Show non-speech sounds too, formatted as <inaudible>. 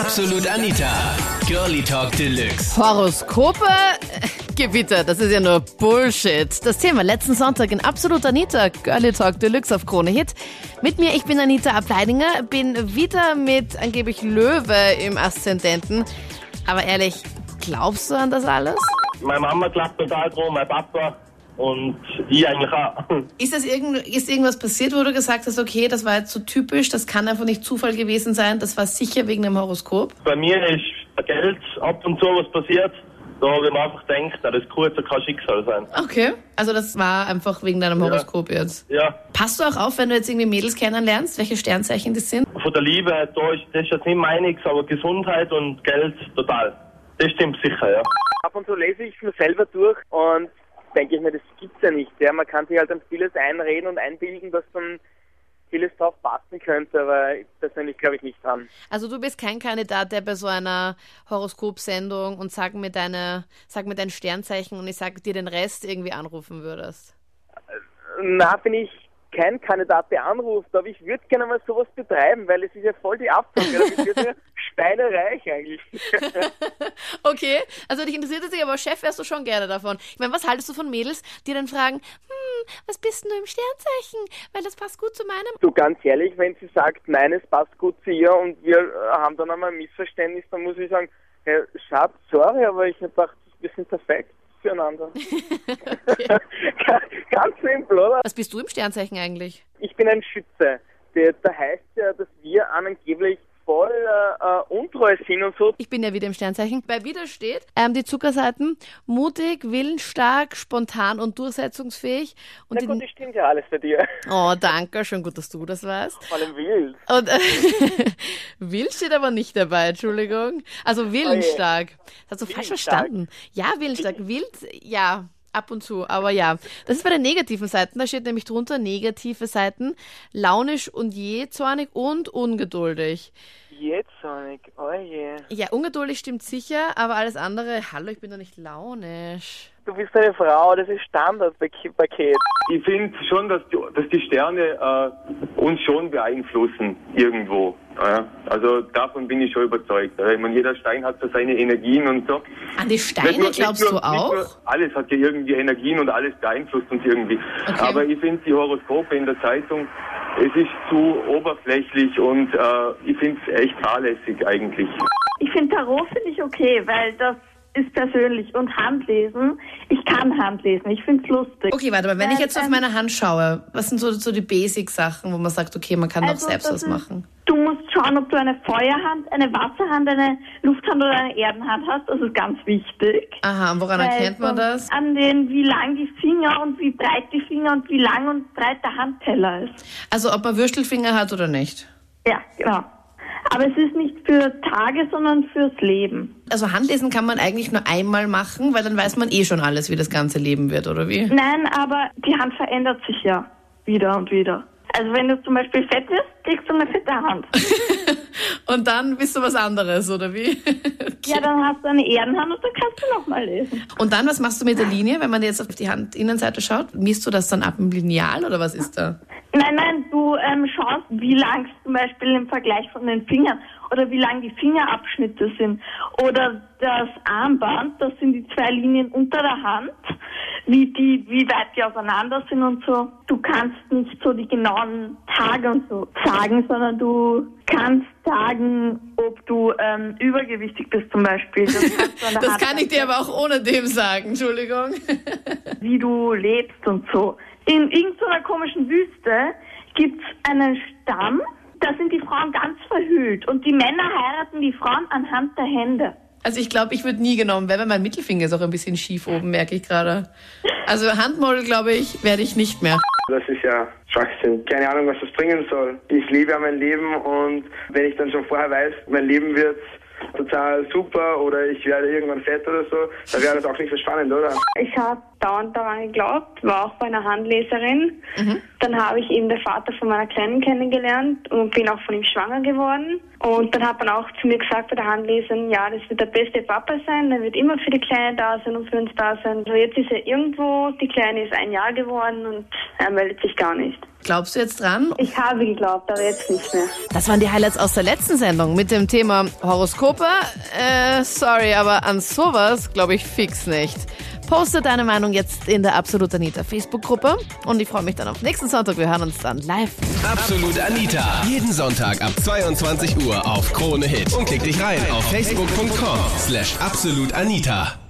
Absolut Anita. Girlie Talk Deluxe. Horoskope? Äh, Gewitter, das ist ja nur Bullshit. Das Thema letzten Sonntag in Absolut Anita, Girlie Talk Deluxe auf Krone Hit. Mit mir, ich bin Anita Ableidinger, bin wieder mit angeblich Löwe im Aszendenten. Aber ehrlich, glaubst du an das alles? Meine Mama glaubt total dran, mein Papa und ich eigentlich auch. <laughs> Ist, das irgend, ist irgendwas passiert, wo du gesagt hast, okay, das war jetzt so typisch, das kann einfach nicht Zufall gewesen sein, das war sicher wegen dem Horoskop? Bei mir ist bei Geld ab und zu was passiert. Da habe ich mir einfach gedacht, das kurze kann Schicksal sein. Okay, also das war einfach wegen deinem Horoskop jetzt. Ja, Passt du auch auf, wenn du jetzt irgendwie Mädels kennenlernst, welche Sternzeichen das sind? von der Liebe, da ist das ist jetzt nicht meiniges, aber Gesundheit und Geld total. Das stimmt sicher, ja. Ab und zu lese ich mir selber durch und denke ich mir, das gibt's ja nicht. Ja, man kann sich halt an vieles einreden und einbilden, dass dann vieles drauf passen könnte, aber persönlich glaube ich nicht dran. Also du bist kein Kandidat, der bei so einer Horoskopsendung und sag mir deine, sag mir dein Sternzeichen und ich sag dir den Rest irgendwie anrufen würdest. Na, bin ich kein Kandidat, der anruft, aber ich würde gerne mal sowas betreiben, weil es ist ja voll die Abzocke. Ich würde ja schweinereich <laughs> eigentlich. <laughs> Okay, also dich interessiert es nicht, aber Chef wärst du schon gerne davon. Ich meine, was haltest du von Mädels, die dann fragen, hm, was bist denn du im Sternzeichen? Weil das passt gut zu meinem. Du, ganz ehrlich, wenn sie sagt, nein, es passt gut zu ihr und wir äh, haben dann einmal ein Missverständnis, dann muss ich sagen, hey, Schatz, sorry, aber ich habe gedacht, wir sind perfekt füreinander. <laughs> ganz simpel, oder? Was bist du im Sternzeichen eigentlich? Ich bin ein Schütze. Da heißt ja, dass wir angeblich voll äh, äh, untreu sind und so. Ich bin ja wieder im Sternzeichen. Bei wieder steht ähm, die Zuckerseiten mutig, willensstark, spontan und durchsetzungsfähig. Und Na gut, das stimmt ja alles bei dir. oh, danke, schon gut, dass du das weißt. Vor allem wild. Und äh, <laughs> wild steht aber nicht dabei, Entschuldigung. Also willensstark. Das hast du falsch Willensstark. verstanden. Ja, willensstark. Wild, ja, ab und zu, aber ja. Das ist bei den negativen Seiten. Da steht nämlich drunter negative Seiten. Launisch und jähzornig und ungeduldig. Sonic, oh je. Ja, ungeduldig stimmt sicher, aber alles andere, hallo, ich bin doch nicht launisch. Du bist eine Frau, das ist Standardpaket. Ich finde schon, dass die, dass die Sterne äh, uns schon beeinflussen irgendwo. Ja? Also davon bin ich schon überzeugt. Ich meine, jeder Stein hat so seine Energien und so. An die Steine nur- glaubst nur- du auch? Nur, alles hat ja irgendwie Energien und alles beeinflusst uns irgendwie. Okay. Aber ich finde die Horoskope in der Zeitung, es ist zu oberflächlich und äh, ich finde es echt fahrlässig eigentlich. Ich finde Tarot finde ich okay, weil das ist persönlich und Handlesen. Ich kann Handlesen. Ich finde es lustig. Okay, warte mal, wenn ich jetzt auf Ähm, meine Hand schaue, was sind so, so die Basic-Sachen, wo man sagt, okay, man kann doch Also, selbst das was ist- machen? Du musst schauen, ob du eine Feuerhand, eine Wasserhand, eine Lufthand oder eine Erdenhand hast. Das ist ganz wichtig. Aha, und woran Weil erkennt man das? An den, wie lang die Finger und wie breit die Finger und wie lang und breit der Handteller ist. Also, ob man Würstelfinger hat oder nicht. Ja, genau. Aber es ist nicht für Tage, sondern fürs Leben. Also, Handlesen kann man eigentlich nur einmal machen, weil dann weiß man eh schon alles, wie das ganze Leben wird, oder wie? Nein, aber die Hand verändert sich ja wieder und wieder. Also wenn du zum Beispiel fett wirst, kriegst du eine fette Hand. <laughs> Und dann bist du was anderes, oder wie? <laughs> Ja, dann hast du eine Erdenhand und dann kannst du nochmal lesen. Und dann, was machst du mit der Linie, wenn man jetzt auf die Handinnenseite schaut? Misst du das dann ab im Lineal oder was ist da? Nein, nein, du ähm, schaust, wie lang zum Beispiel im Vergleich von den Fingern oder wie lang die Fingerabschnitte sind. Oder das Armband, das sind die zwei Linien unter der Hand, wie, die, wie weit die auseinander sind und so. Du kannst nicht so die genauen Tage und so sagen, sondern du kannst sagen, ob du ähm, übergewichtig bist zum Beispiel. Das, <laughs> Das kann ich dir aber auch ohne dem sagen, Entschuldigung. wie du lebst und so. In irgendeiner komischen Wüste gibt's einen Stamm, da sind die Frauen ganz verhüllt und die Männer heiraten die Frauen anhand der Hände. Also ich glaube, ich würde nie genommen werden, weil mein Mittelfinger ist auch ein bisschen schief oben, merke ich gerade. Also Handmodel, glaube ich, werde ich nicht mehr. Das ist ja Schwachsinn. Keine Ahnung, was das bringen soll. Ich lebe ja mein Leben und wenn ich dann schon vorher weiß, mein Leben wird total super oder ich werde irgendwann fett oder so, dann wäre das auch nicht so spannend, oder? Ich habe dauernd daran geglaubt, war auch bei einer Handleserin. Dann habe ich eben den Vater von meiner Kleinen kennengelernt und bin auch von ihm schwanger geworden. Und dann hat man auch zu mir gesagt bei der Handleserin, ja, das wird der beste Papa sein, der wird immer für die Kleine da sein und für uns da sein. Also jetzt ist er irgendwo, die Kleine ist ein Jahr geworden und er meldet sich gar nicht. Glaubst du jetzt dran? Ich habe geglaubt, aber jetzt nicht mehr. Das waren die Highlights aus der letzten Sendung mit dem Thema Horoskope. Äh, sorry, aber an sowas glaube ich fix nicht. Poste deine Meinung jetzt in der Absolut Anita Facebook-Gruppe und ich freue mich dann auf nächsten Sonntag. Wir hören uns dann live. Absolut Anita. Jeden Sonntag ab 22 Uhr auf Krone Hit. Und klick dich rein auf facebook.com slash absolutanita.